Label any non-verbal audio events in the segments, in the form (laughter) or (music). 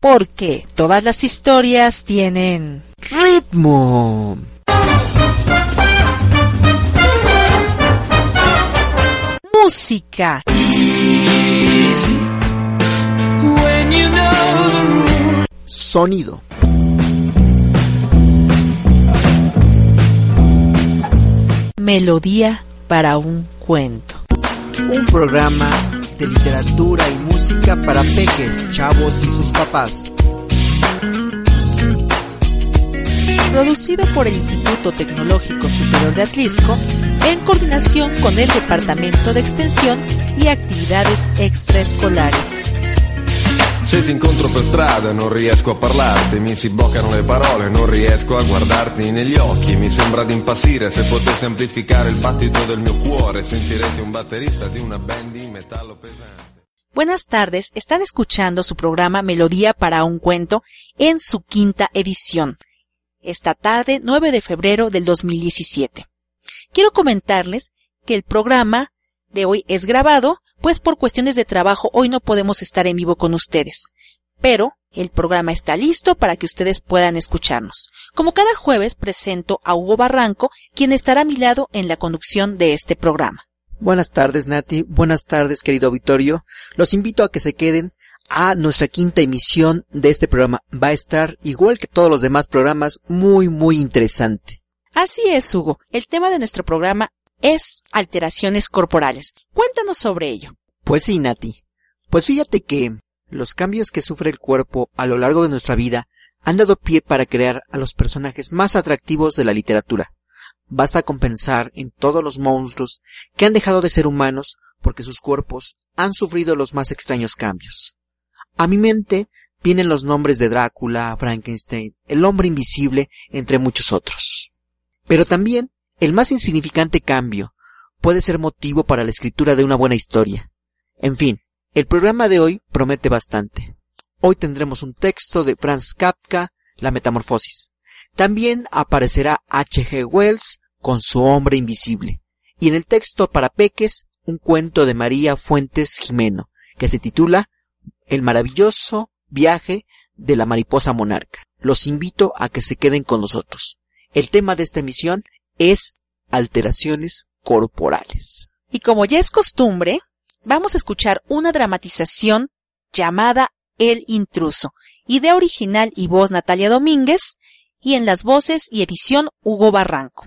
Porque todas las historias tienen ritmo. Música. Sonido. Melodía para un cuento. Un programa de literatura y música para peques, chavos y sus papás. Producido por el Instituto Tecnológico Superior de Atlisco en coordinación con el Departamento de Extensión y Actividades Extraescolares. Se ti incontro per strada non riesco a parlarti, mi si bloccano le parole, non riesco a guardarti negli occhi, mi sembra di impazzire, se potessi amplificare il battito del mio cuore, sentirete un batterista di una band di metallo pesante. Buenas tardes, están escuchando su programa Melodía para un cuento en su quinta edición, esta tarde 9 de febrero del 2017. Quiero comentarles que el programa de hoy es grabado pues por cuestiones de trabajo hoy no podemos estar en vivo con ustedes. Pero el programa está listo para que ustedes puedan escucharnos. Como cada jueves presento a Hugo Barranco, quien estará a mi lado en la conducción de este programa. Buenas tardes, Nati. Buenas tardes, querido auditorio. Los invito a que se queden a nuestra quinta emisión de este programa. Va a estar, igual que todos los demás programas, muy, muy interesante. Así es, Hugo. El tema de nuestro programa es alteraciones corporales. Cuéntanos sobre ello. Pues sí, Nati. Pues fíjate que los cambios que sufre el cuerpo a lo largo de nuestra vida han dado pie para crear a los personajes más atractivos de la literatura. Basta con pensar en todos los monstruos que han dejado de ser humanos porque sus cuerpos han sufrido los más extraños cambios. A mi mente vienen los nombres de Drácula, Frankenstein, el hombre invisible, entre muchos otros. Pero también el más insignificante cambio puede ser motivo para la escritura de una buena historia. En fin, el programa de hoy promete bastante. Hoy tendremos un texto de Franz Kafka, La Metamorfosis. También aparecerá H. G. Wells con su hombre invisible. Y en el texto para peques, un cuento de María Fuentes Jimeno, que se titula El maravilloso viaje de la mariposa monarca. Los invito a que se queden con nosotros. El tema de esta emisión es alteraciones corporales. Y como ya es costumbre, vamos a escuchar una dramatización llamada El intruso, idea original y voz Natalia Domínguez, y en las voces y edición Hugo Barranco.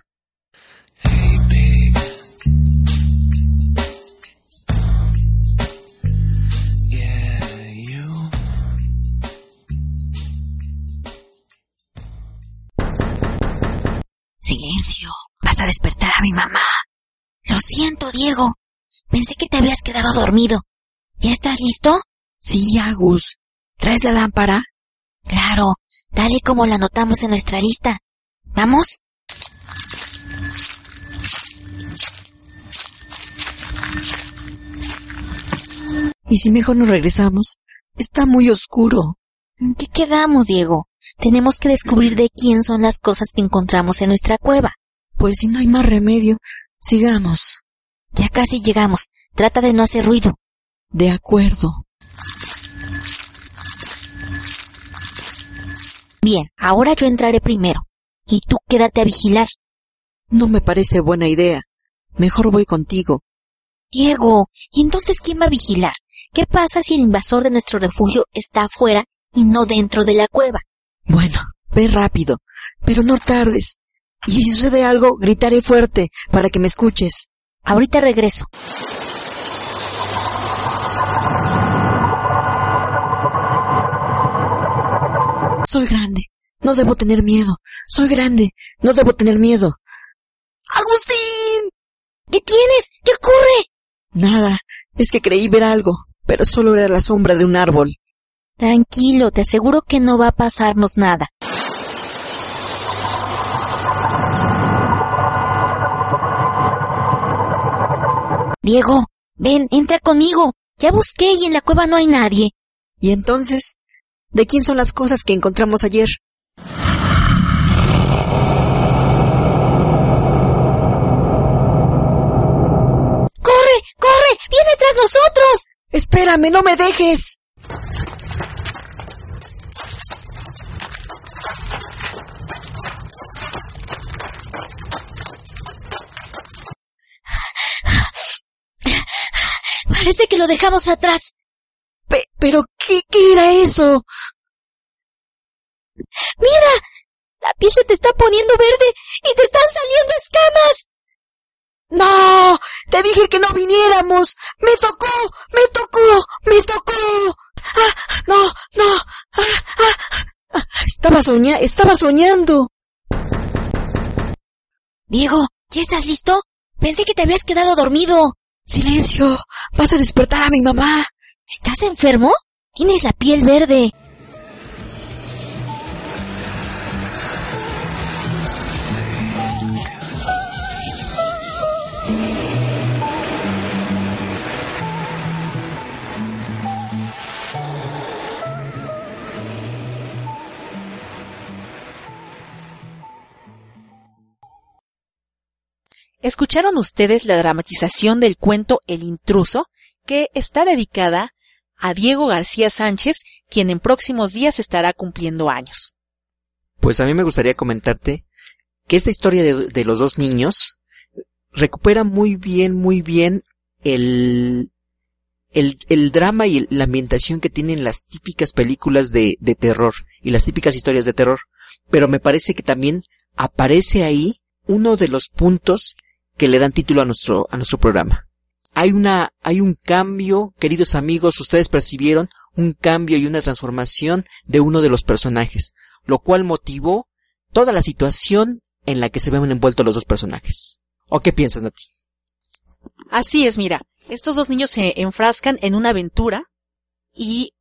Silencio, vas a despertar a mi mamá. Lo siento, Diego. Pensé que te habías quedado dormido. ¿Ya estás listo? Sí, Agus. ¿Traes la lámpara? Claro, dale como la anotamos en nuestra lista. ¿Vamos? ¿Y si mejor nos regresamos? Está muy oscuro. ¿En qué quedamos, Diego? Tenemos que descubrir de quién son las cosas que encontramos en nuestra cueva. Pues si no hay más remedio, sigamos. Ya casi llegamos. Trata de no hacer ruido. De acuerdo. Bien, ahora yo entraré primero. Y tú quédate a vigilar. No me parece buena idea. Mejor voy contigo. Diego, ¿y entonces quién va a vigilar? ¿Qué pasa si el invasor de nuestro refugio está afuera y no dentro de la cueva? Bueno, ve rápido, pero no tardes. Y si sucede algo, gritaré fuerte para que me escuches. Ahorita regreso. Soy grande. No debo tener miedo. Soy grande. No debo tener miedo. ¡Agustín! ¿Qué tienes? ¿Qué ocurre? Nada. Es que creí ver algo, pero solo era la sombra de un árbol. Tranquilo, te aseguro que no va a pasarnos nada. Diego, ven, entra conmigo. Ya busqué y en la cueva no hay nadie. ¿Y entonces? ¿De quién son las cosas que encontramos ayer? ¡Corre! ¡Corre! ¡Viene tras nosotros! Espérame, no me dejes. Parece que lo dejamos atrás. Pe pero ¿qué, ¿qué era eso? ¡Mira! La piel se te está poniendo verde y te están saliendo escamas. No, te dije que no viniéramos. Me tocó, me tocó, me tocó. Ah, no, no. Ah, ah, ah. Estaba soñando, estaba soñando. Diego, ¿ya estás listo? Pensé que te habías quedado dormido. Silencio, vas a despertar a mi mamá. ¿Estás enfermo? Tienes la piel verde. Escucharon ustedes la dramatización del cuento El intruso, que está dedicada a Diego García Sánchez, quien en próximos días estará cumpliendo años. Pues a mí me gustaría comentarte que esta historia de, los dos niños recupera muy bien, muy bien el, el, el drama y la ambientación que tienen las típicas películas de, de terror y las típicas historias de terror. Pero me parece que también aparece ahí uno de los puntos que le dan título a nuestro, a nuestro programa. Hay una, hay un cambio, queridos amigos, ustedes percibieron un cambio y una transformación de uno de los personajes, lo cual motivó toda la situación en la que se ven envueltos los dos personajes. ¿O qué piensan de ti? Así es, mira, estos dos niños se enfrascan en una aventura y,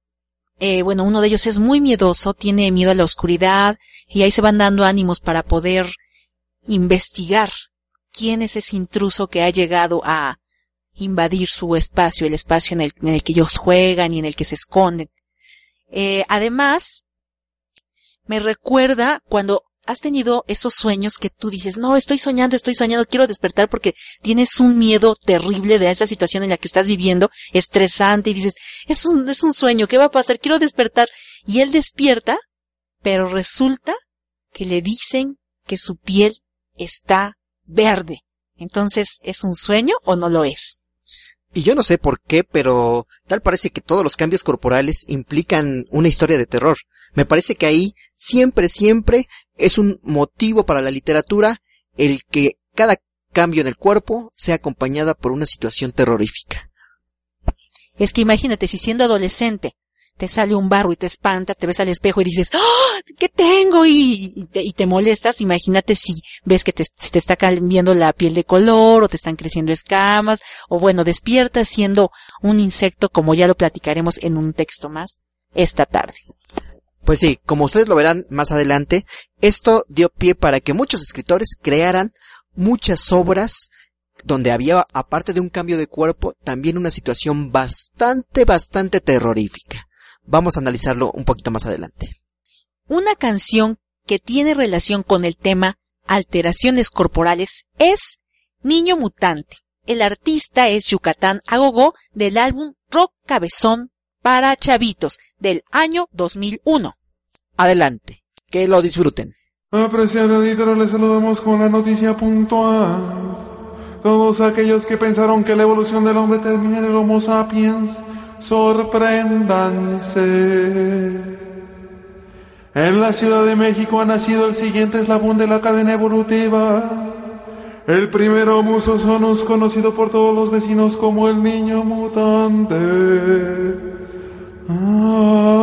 eh, bueno, uno de ellos es muy miedoso, tiene miedo a la oscuridad y ahí se van dando ánimos para poder investigar quién es ese intruso que ha llegado a invadir su espacio, el espacio en el, que ellos juegan y en el que se esconden. Eh, además, me recuerda cuando has tenido esos sueños que tú dices, no, estoy soñando, estoy soñando, quiero despertar porque tienes un miedo terrible de esa situación en la que estás viviendo, estresante, y dices, es un, es un sueño, ¿qué va a pasar? Quiero despertar. Y él despierta, pero resulta que le dicen que su piel está verde. Entonces, ¿es un sueño o no lo es? Y yo no sé por qué, pero tal parece que todos los cambios corporales implican una historia de terror. Me parece que ahí siempre, siempre es un motivo para la literatura el que cada cambio en el cuerpo sea acompañada por una situación terrorífica. Es que imagínate si siendo adolescente te sale un barro y te espanta, te ves al espejo y dices, ¡Ah! ¿qué tengo? Y, te, molestas. Imagínate si ves que te, te está cambiando la piel de color o te están creciendo escamas o bueno, despiertas siendo un insecto como ya lo platicaremos en un texto más esta tarde. Pues sí, como ustedes lo verán más adelante, esto dio pie para que muchos escritores crearan muchas obras donde había, aparte de un cambio de cuerpo, también una situación bastante, bastante terrorífica. Vamos a analizarlo un poquito más adelante. Una canción que tiene relación con el tema alteraciones corporales es Niño Mutante. El artista es Yucatán Agogó del álbum Rock Cabezón para Chavitos del año 2001. Adelante, que lo disfruten. Apreciado editor, les saludamos con la noticia puntual. Todos aquellos que pensaron que la evolución del hombre termina en el Homo sapiens sorprendanse. En la Ciudad de México ha nacido el siguiente eslabón de la cadena evolutiva. El primero musosonus conocido por todos los vecinos como el niño mutante. Amén.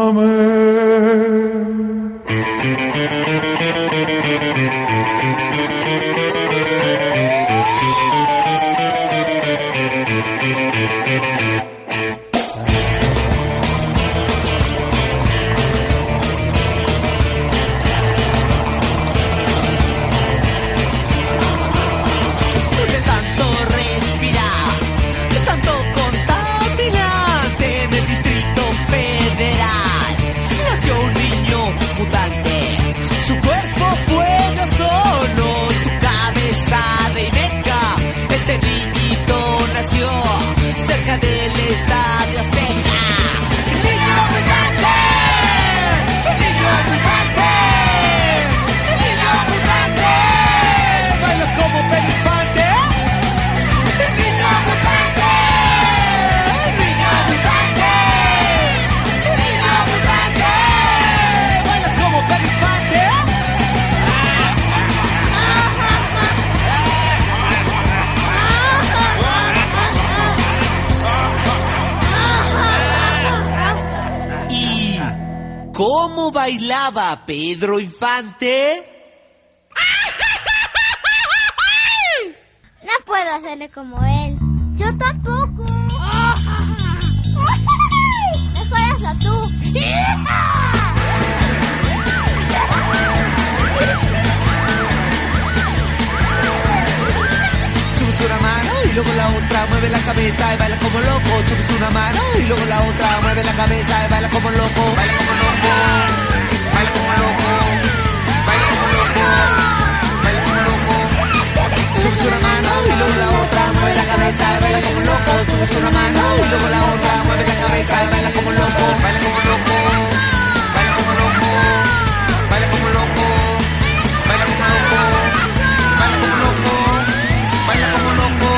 Bailaba Pedro Infante? No puedo hacerle como él. Yo tampoco. (laughs) Mejor hazlo tú. Subes una mano y luego la otra, mueve la cabeza y baila como loco. Subes una mano y luego la otra, mueve la cabeza y baila como loco. Baila como loco. Mueve la cabeza baila como loco. Subes una mano y luego la otra, mueve la cabeza baila como loco. Baila como loco. Baila como loco. Baila como loco. Baila como loco. Baila como loco. Baila como loco.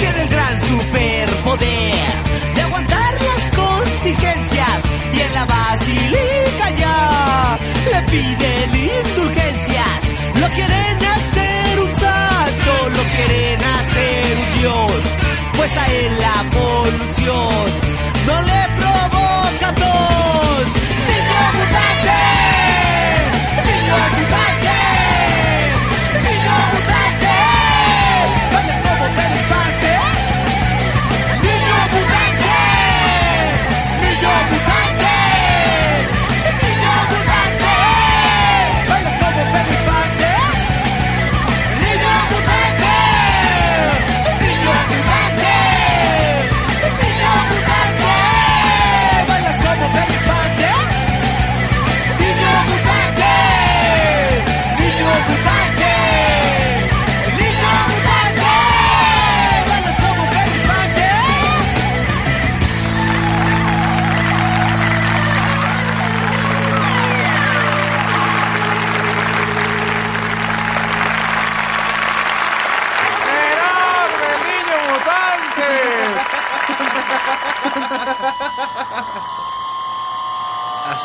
Tiene el gran superpoder de aguantar las contingencias y en la basílica piden indulgencias. Lo quieren hacer un santo, lo quieren hacer un dios, pues a él la polución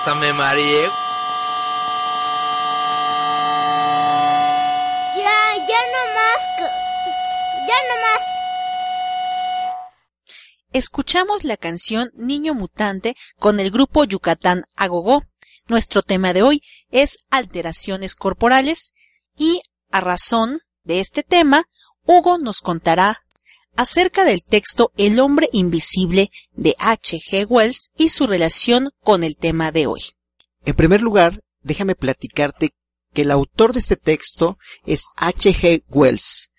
Hasta me mareé. Ya, ya no más. Ya no más. Escuchamos la canción Niño Mutante con el grupo Yucatán Agogó. Nuestro tema de hoy es alteraciones corporales y a razón de este tema, Hugo nos contará acerca del texto El hombre invisible de H. G. Wells y su relación con el tema de hoy. En primer lugar, déjame platicarte que el autor de este texto es H. G. Wells.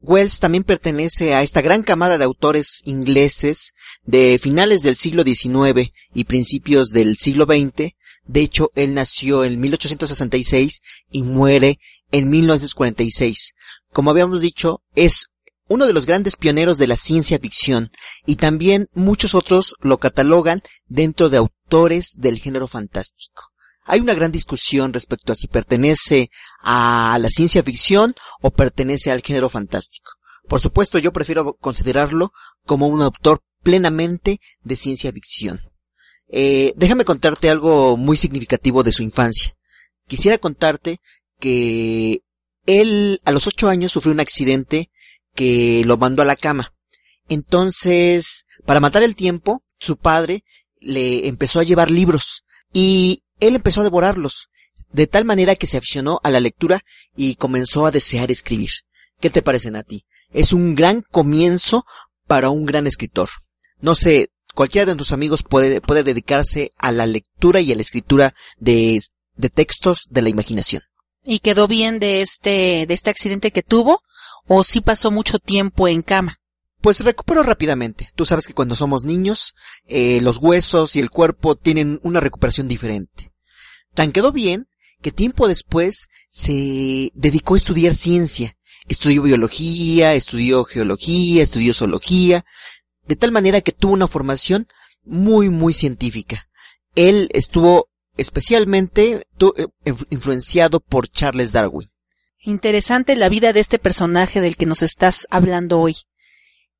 Wells también pertenece a esta gran camada de autores ingleses de finales del siglo XIX y principios del siglo XX. De hecho, él nació en 1866 y muere en 1946. Como habíamos dicho, es uno de los grandes pioneros de la ciencia ficción y también muchos otros lo catalogan dentro de autores del género fantástico. Hay una gran discusión respecto a si pertenece a la ciencia ficción o pertenece al género fantástico. Por supuesto, yo prefiero considerarlo como un autor plenamente de ciencia ficción. Eh, déjame contarte algo muy significativo de su infancia. Quisiera contarte que él a los ocho años sufrió un accidente que lo mandó a la cama. Entonces, para matar el tiempo, su padre le empezó a llevar libros y él empezó a devorarlos, de tal manera que se aficionó a la lectura y comenzó a desear escribir. ¿Qué te parecen a ti? Es un gran comienzo para un gran escritor. No sé, cualquiera de tus amigos puede, puede dedicarse a la lectura y a la escritura de, de textos de la imaginación. ¿Y quedó bien de este, de este accidente que tuvo? ¿O sí pasó mucho tiempo en cama? Pues recuperó rápidamente. Tú sabes que cuando somos niños, eh, los huesos y el cuerpo tienen una recuperación diferente. Tan quedó bien que tiempo después se dedicó a estudiar ciencia. Estudió biología, estudió geología, estudió zoología, de tal manera que tuvo una formación muy, muy científica. Él estuvo especialmente eh, influ- influenciado por Charles Darwin. Interesante la vida de este personaje del que nos estás hablando hoy.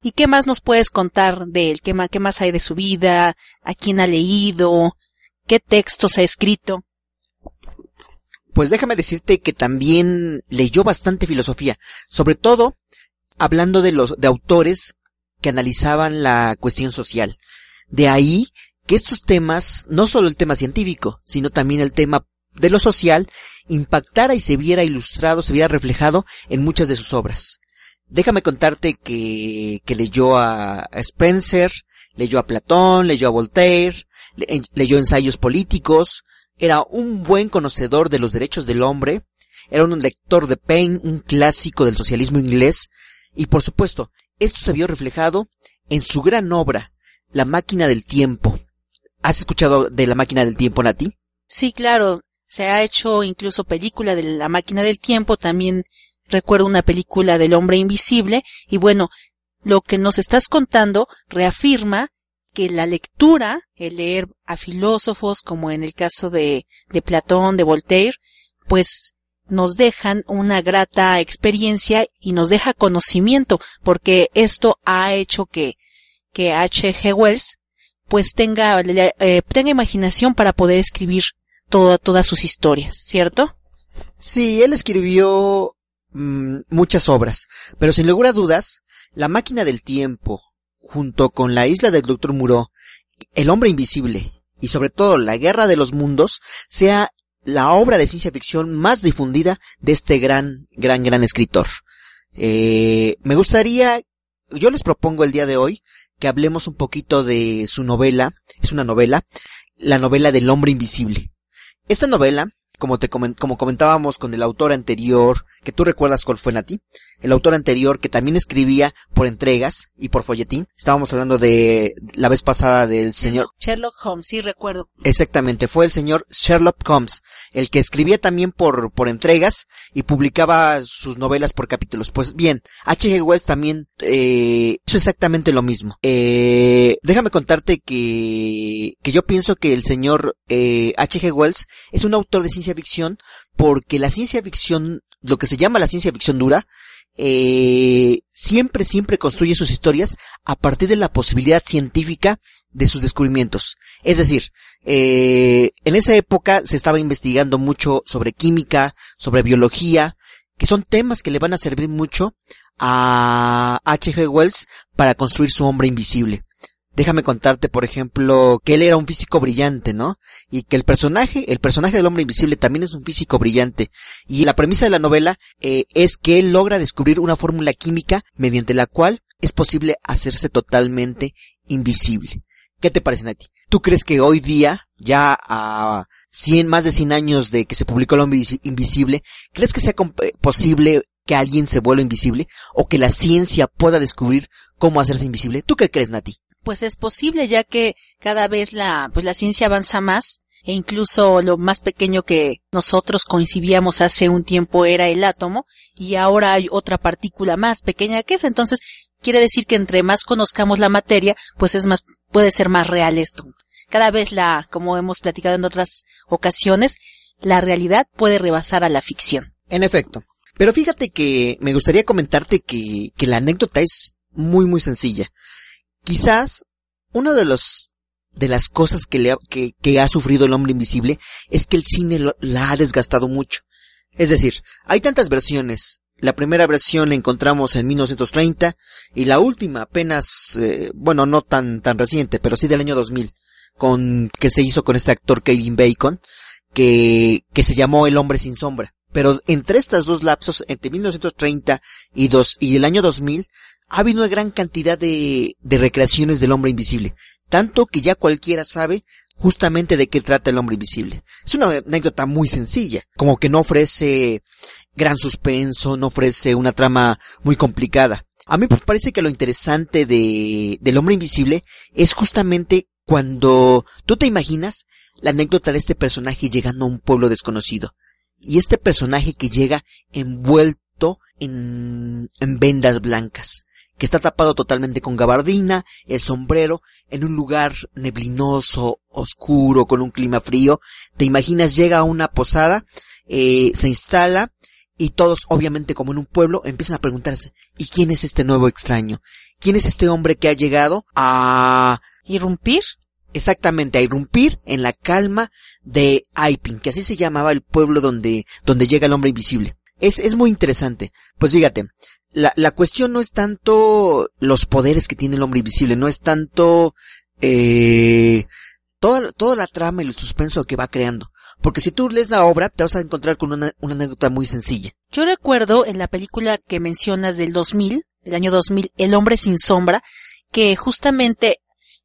¿Y qué más nos puedes contar de él? ¿Qué más, hay de su vida? ¿A quién ha leído? ¿Qué textos ha escrito? Pues déjame decirte que también leyó bastante filosofía, sobre todo hablando de los de autores que analizaban la cuestión social. De ahí que estos temas, no solo el tema científico, sino también el tema de lo social, impactara y se viera ilustrado, se viera reflejado en muchas de sus obras. Déjame contarte que, que leyó a Spencer, leyó a Platón, leyó a Voltaire, le- leyó ensayos políticos, era un buen conocedor de los derechos del hombre, era un lector de Paine, un clásico del socialismo inglés, y por supuesto, esto se vio reflejado en su gran obra, La máquina del tiempo. ¿Has escuchado de La máquina del tiempo, Nati? Sí, claro, se ha hecho incluso película de la máquina del tiempo, también recuerdo una película del hombre invisible, y bueno, lo que nos estás contando reafirma que la lectura, el leer a filósofos, como en el caso de, de Platón, de Voltaire, pues nos dejan una grata experiencia y nos deja conocimiento, porque esto ha hecho que, que H.G. Wells pues tenga, eh, tenga imaginación para poder escribir toda, todas sus historias, ¿cierto? Sí, él escribió mm, muchas obras, pero sin lugar a dudas, La máquina del tiempo, junto con La isla del Doctor Muró, El hombre invisible y sobre todo La guerra de los mundos, sea la obra de ciencia ficción más difundida de este gran, gran, gran escritor. Eh, me gustaría, yo les propongo el día de hoy que hablemos un poquito de su novela, es una novela, la novela del hombre invisible. Esta novela, como te comen- como comentábamos con el autor anterior, que tú recuerdas cuál fue Nati, el autor anterior que también escribía por entregas y por folletín, estábamos hablando de la vez pasada del señor, Sherlock Holmes, sí recuerdo. exactamente, fue el señor Sherlock Holmes, el que escribía también por, por entregas y publicaba sus novelas por capítulos. Pues bien, H.G. Wells también eh, hizo exactamente lo mismo. Eh, déjame contarte que, que yo pienso que el señor eh, H.G. Wells es un autor de ciencia ficción porque la ciencia ficción, lo que se llama la ciencia ficción dura, eh, siempre, siempre construye sus historias a partir de la posibilidad científica de sus descubrimientos. Es decir, eh, en esa época se estaba investigando mucho sobre química, sobre biología, que son temas que le van a servir mucho a H.G. Wells para construir su hombre invisible. Déjame contarte, por ejemplo, que él era un físico brillante, ¿no? Y que el personaje, el personaje del hombre invisible también es un físico brillante. Y la premisa de la novela eh, es que él logra descubrir una fórmula química mediante la cual es posible hacerse totalmente invisible. ¿Qué te parece, Nati? ¿Tú crees que hoy día, ya a 100, más de 100 años de que se publicó el hombre Invisi- invisible, crees que sea posible que alguien se vuelva invisible o que la ciencia pueda descubrir cómo hacerse invisible? ¿Tú qué crees, Nati? Pues es posible ya que cada vez la, pues la ciencia avanza más e incluso lo más pequeño que nosotros coincidíamos hace un tiempo era el átomo y ahora hay otra partícula más pequeña que esa. Entonces quiere decir que entre más conozcamos la materia, pues es más, puede ser más real esto. Cada vez la, como hemos platicado en otras ocasiones, la realidad puede rebasar a la ficción. En efecto. Pero fíjate que me gustaría comentarte que, que la anécdota es muy muy sencilla. Quizás uno de los de las cosas que le ha, que, que ha sufrido el hombre invisible es que el cine lo- la ha desgastado mucho. Es decir, hay tantas versiones. La primera versión la encontramos en 1930 y la última apenas, eh, bueno, no tan tan reciente, pero sí del año 2000, con que se hizo con este actor Kevin Bacon, que que se llamó El hombre sin sombra. Pero entre estas dos lapsos, entre 1930 y, dos, y el año 2000, ha habido una gran cantidad de, de recreaciones del hombre invisible. Tanto que ya cualquiera sabe justamente de qué trata el hombre invisible. Es una anécdota muy sencilla, como que no ofrece gran suspenso, no ofrece una trama muy complicada. A mí me parece que lo interesante de, del hombre invisible es justamente cuando tú te imaginas la anécdota de este personaje llegando a un pueblo desconocido. Y este personaje que llega envuelto en, en vendas blancas, que está tapado totalmente con gabardina, el sombrero, en un lugar neblinoso, oscuro, con un clima frío. Te imaginas llega a una posada, eh, se instala, y todos, obviamente como en un pueblo, empiezan a preguntarse, ¿y quién es este nuevo extraño? ¿Quién es este hombre que ha llegado a ¿Irrumpir? exactamente a irrumpir en la calma de Aipin, que así se llamaba el pueblo donde, donde llega el hombre invisible. Es, es muy interesante. Pues fíjate, la, la cuestión no es tanto los poderes que tiene el hombre invisible, no es tanto eh, toda, toda la trama y el suspenso que va creando. Porque si tú lees la obra, te vas a encontrar con una, una anécdota muy sencilla. Yo recuerdo en la película que mencionas del 2000, del año 2000, El hombre sin sombra, que justamente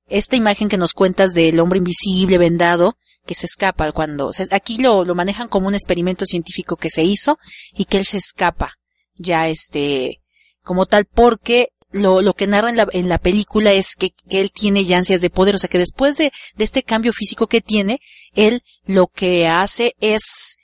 esta imagen que nos cuentas del hombre invisible vendado que se escapa cuando o sea, aquí lo, lo manejan como un experimento científico que se hizo y que él se escapa ya este como tal porque lo, lo que narra en la, en la película es que, que él tiene ya ansias de poder, o sea que después de, de este cambio físico que tiene, él lo que hace es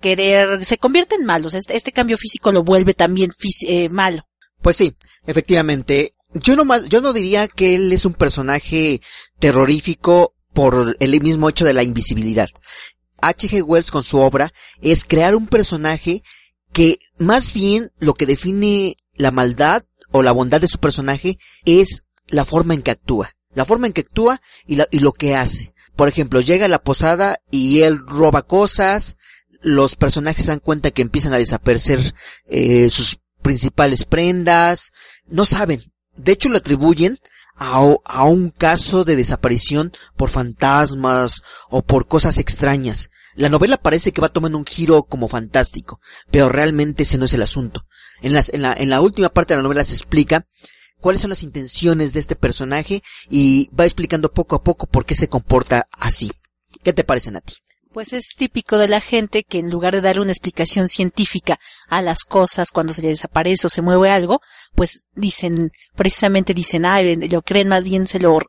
querer, se convierte en malo, o sea, este, este cambio físico lo vuelve también eh, malo. Pues sí, efectivamente. Yo no yo no diría que él es un personaje terrorífico por el mismo hecho de la invisibilidad. H.G. Wells con su obra es crear un personaje que más bien lo que define la maldad o la bondad de su personaje es la forma en que actúa. La forma en que actúa y, la- y lo que hace. Por ejemplo, llega a la posada y él roba cosas, los personajes se dan cuenta que empiezan a desaparecer eh, sus principales prendas, no saben. De hecho, lo atribuyen a, un caso de desaparición por fantasmas o por cosas extrañas. La novela parece que va tomando un giro como fantástico, pero realmente ese no es el asunto. En, en la, en la última parte de la novela se explica cuáles son las intenciones de este personaje y va explicando poco a poco por qué se comporta así. ¿Qué te parece, Nati? Pues es típico de la gente que en lugar de darle una explicación científica a las cosas cuando se le desaparece o se mueve algo, pues dicen, precisamente dicen, ah, lo creen más bien se lo,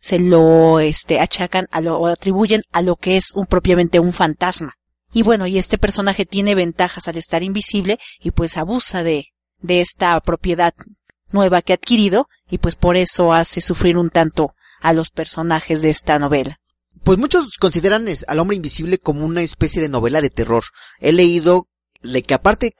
se lo, este, achacan a lo, o atribuyen a lo que es un propiamente un fantasma. Y bueno, y este personaje tiene ventajas al estar invisible y pues abusa de, de esta propiedad nueva que ha adquirido y pues por eso hace sufrir un tanto a los personajes de esta novela. Pues muchos consideran al hombre invisible como una especie de novela de terror. He leído de que aparte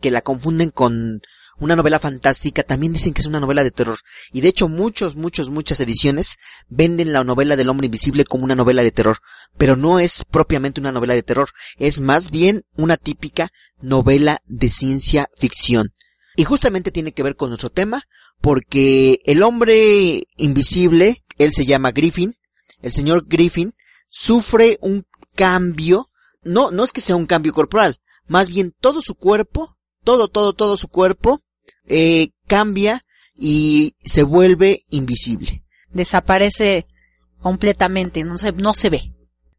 que la confunden con una novela fantástica, también dicen que es una novela de terror. Y de hecho muchos, muchos, muchas ediciones venden la novela del hombre invisible como una novela de terror. Pero no es propiamente una novela de terror, es más bien una típica novela de ciencia ficción. Y justamente tiene que ver con nuestro tema, porque el hombre invisible, él se llama Griffin, el señor Griffin sufre un cambio, no, no es que sea un cambio corporal, más bien todo su cuerpo, todo, todo, todo su cuerpo, eh, cambia y se vuelve invisible. Desaparece completamente, no se, no se ve.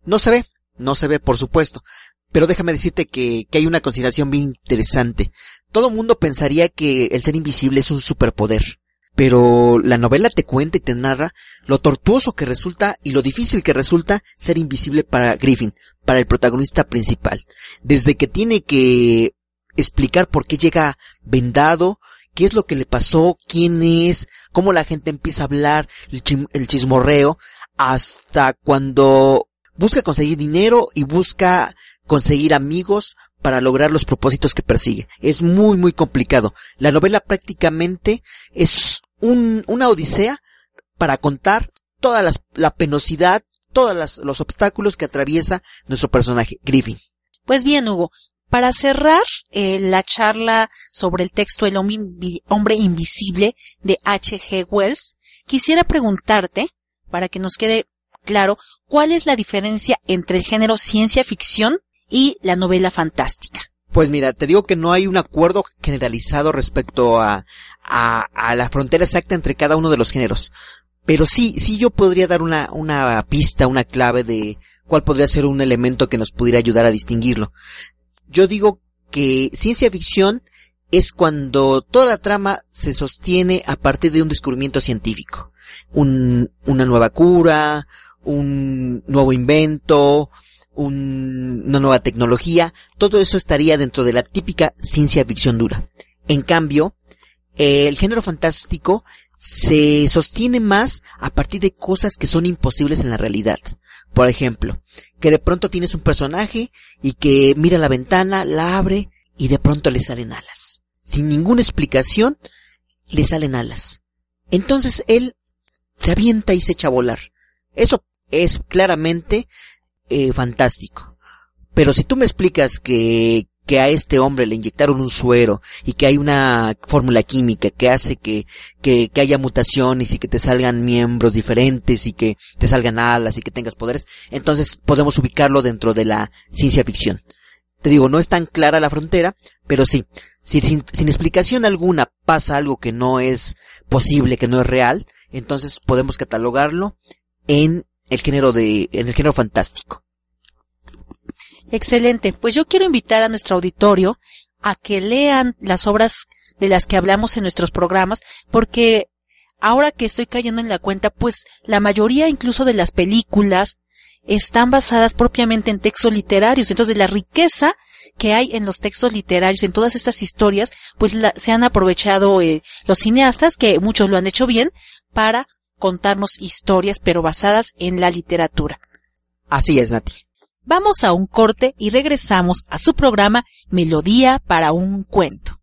No se ve, no se ve, por supuesto. Pero déjame decirte que, que hay una consideración bien interesante. Todo mundo pensaría que el ser invisible es un superpoder. Pero la novela te cuenta y te narra lo tortuoso que resulta y lo difícil que resulta ser invisible para Griffin, para el protagonista principal. Desde que tiene que explicar por qué llega vendado, qué es lo que le pasó, quién es, cómo la gente empieza a hablar, el, el chismorreo, hasta cuando busca conseguir dinero y busca conseguir amigos para lograr los propósitos que persigue. Es muy, muy complicado. La novela prácticamente es un, una odisea para contar toda la penosidad, todos los obstáculos que atraviesa nuestro personaje, Griffin. Pues bien, Hugo, para cerrar eh, la charla sobre el texto El hombre invisible de H.G. Wells, quisiera preguntarte, para que nos quede claro, cuál es la diferencia entre el género ciencia ficción y la novela fantástica. Pues mira, te digo que no hay un acuerdo generalizado respecto a, a, a la frontera exacta entre cada uno de los géneros. Pero sí, sí yo podría dar una, una pista, una clave de cuál podría ser un elemento que nos pudiera ayudar a distinguirlo. Yo digo que ciencia ficción es cuando toda la trama se sostiene a partir de un descubrimiento científico. Un, una nueva cura, un nuevo invento, un- una nueva tecnología, todo eso estaría dentro de la típica ciencia ficción dura. En cambio, el género fantástico se sostiene más a partir de cosas que son imposibles en la realidad. Por ejemplo, que de pronto tienes un personaje y que mira la ventana, la abre y de pronto le salen alas. Sin ninguna explicación, le salen alas. Entonces él se avienta y se echa a volar. Eso es claramente eh, fantástico. Pero si tú me explicas que, que a este hombre le inyectaron un suero y que hay una fórmula química que hace que, que, que haya mutaciones y que te salgan miembros diferentes y que te salgan alas y que tengas poderes, entonces podemos ubicarlo dentro de la ciencia ficción. Te digo, no es tan clara la frontera, pero sí, si sin, sin explicación alguna pasa algo que no es posible, que no es real, entonces podemos catalogarlo en el género de, en el género fantástico. Excelente. Pues yo quiero invitar a nuestro auditorio a que lean las obras de las que hablamos en nuestros programas, porque ahora que estoy cayendo en la cuenta, pues la mayoría incluso de las películas están basadas propiamente en textos literarios. Entonces, la riqueza que hay en los textos literarios, en todas estas historias, pues la, se han aprovechado eh, los cineastas, que muchos lo han hecho bien, para contarnos historias, pero basadas en la literatura. Así es, Nati. Vamos a un corte y regresamos a su programa Melodía para un cuento.